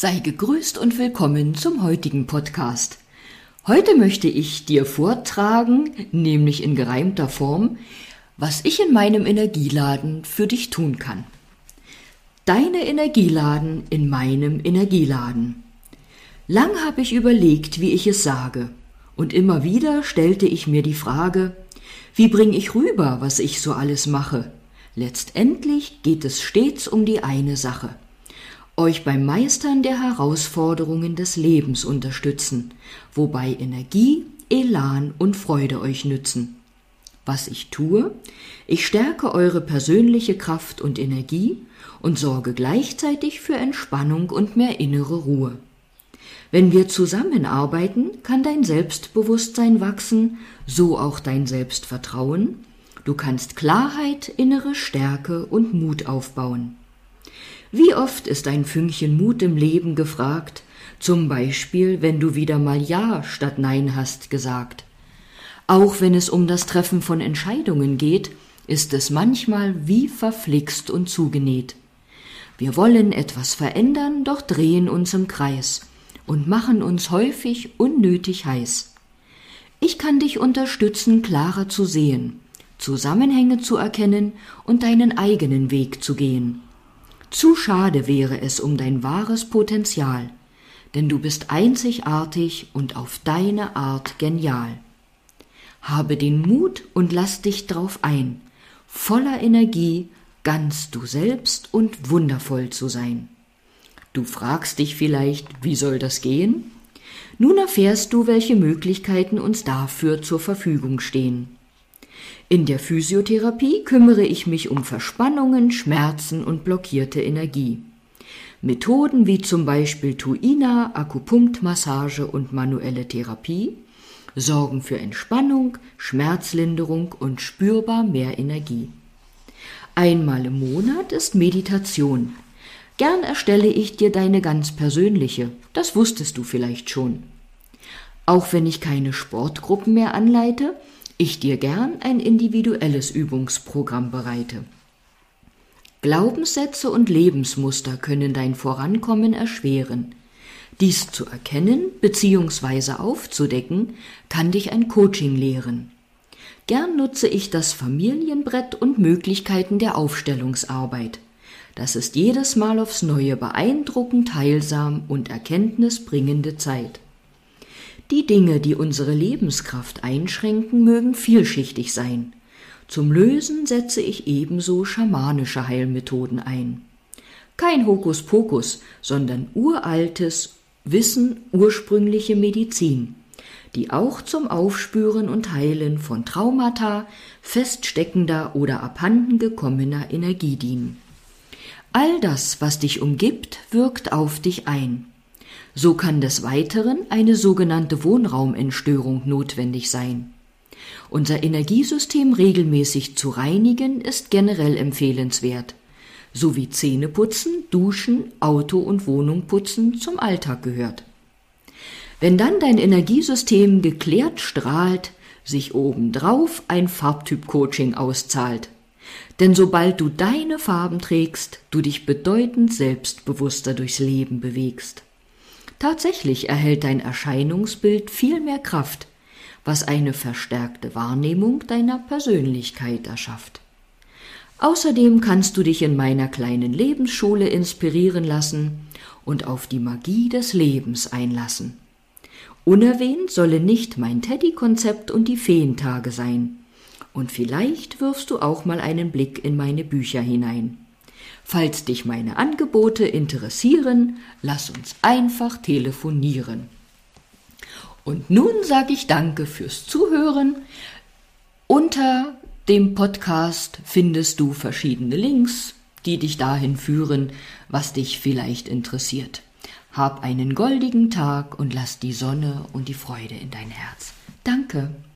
Sei gegrüßt und willkommen zum heutigen Podcast. Heute möchte ich dir vortragen, nämlich in gereimter Form, was ich in meinem Energieladen für dich tun kann. Deine Energieladen in meinem Energieladen. Lang habe ich überlegt, wie ich es sage, und immer wieder stellte ich mir die Frage, wie bring ich rüber, was ich so alles mache? Letztendlich geht es stets um die eine Sache euch beim Meistern der Herausforderungen des Lebens unterstützen, wobei Energie, Elan und Freude euch nützen. Was ich tue? Ich stärke eure persönliche Kraft und Energie und sorge gleichzeitig für Entspannung und mehr innere Ruhe. Wenn wir zusammenarbeiten, kann dein Selbstbewusstsein wachsen, so auch dein Selbstvertrauen. Du kannst Klarheit, innere Stärke und Mut aufbauen. Wie oft ist ein Fünkchen Mut im Leben gefragt, zum Beispiel, wenn du wieder mal Ja statt Nein hast gesagt. Auch wenn es um das Treffen von Entscheidungen geht, ist es manchmal wie verflixt und zugenäht. Wir wollen etwas verändern, doch drehen uns im Kreis und machen uns häufig unnötig heiß. Ich kann dich unterstützen, klarer zu sehen, Zusammenhänge zu erkennen und deinen eigenen Weg zu gehen. Zu schade wäre es um dein wahres Potenzial, denn du bist einzigartig und auf deine Art genial. Habe den Mut und lass dich drauf ein, voller Energie, ganz du selbst und wundervoll zu sein. Du fragst dich vielleicht, wie soll das gehen? Nun erfährst du, welche Möglichkeiten uns dafür zur Verfügung stehen. In der Physiotherapie kümmere ich mich um Verspannungen, Schmerzen und blockierte Energie. Methoden wie zum Beispiel Tuina, Akupunktmassage und manuelle Therapie sorgen für Entspannung, Schmerzlinderung und spürbar mehr Energie. Einmal im Monat ist Meditation. Gern erstelle ich dir deine ganz persönliche, das wusstest du vielleicht schon. Auch wenn ich keine Sportgruppen mehr anleite, ich dir gern ein individuelles Übungsprogramm bereite. Glaubenssätze und Lebensmuster können dein Vorankommen erschweren. Dies zu erkennen bzw. aufzudecken, kann dich ein Coaching lehren. Gern nutze ich das Familienbrett und Möglichkeiten der Aufstellungsarbeit. Das ist jedes Mal aufs Neue beeindruckend, heilsam und erkenntnisbringende Zeit. Die Dinge, die unsere Lebenskraft einschränken, mögen vielschichtig sein. Zum Lösen setze ich ebenso schamanische Heilmethoden ein. Kein Hokuspokus, sondern uraltes Wissen, ursprüngliche Medizin, die auch zum Aufspüren und Heilen von Traumata, feststeckender oder abhanden gekommener Energie dienen. All das, was dich umgibt, wirkt auf dich ein. So kann des Weiteren eine sogenannte Wohnraumentstörung notwendig sein. Unser Energiesystem regelmäßig zu reinigen ist generell empfehlenswert, sowie Zähneputzen, Duschen, Auto und Wohnung putzen zum Alltag gehört. Wenn dann dein Energiesystem geklärt strahlt, sich obendrauf ein Farbtyp-Coaching auszahlt. Denn sobald du deine Farben trägst, du dich bedeutend selbstbewusster durchs Leben bewegst. Tatsächlich erhält dein Erscheinungsbild viel mehr Kraft, was eine verstärkte Wahrnehmung deiner Persönlichkeit erschafft. Außerdem kannst du dich in meiner kleinen Lebensschule inspirieren lassen und auf die Magie des Lebens einlassen. Unerwähnt solle nicht mein Teddy-Konzept und die Feentage sein. Und vielleicht wirfst du auch mal einen Blick in meine Bücher hinein. Falls dich meine Angebote interessieren, lass uns einfach telefonieren. Und nun sage ich danke fürs Zuhören. Unter dem Podcast findest du verschiedene Links, die dich dahin führen, was dich vielleicht interessiert. Hab einen goldigen Tag und lass die Sonne und die Freude in dein Herz. Danke.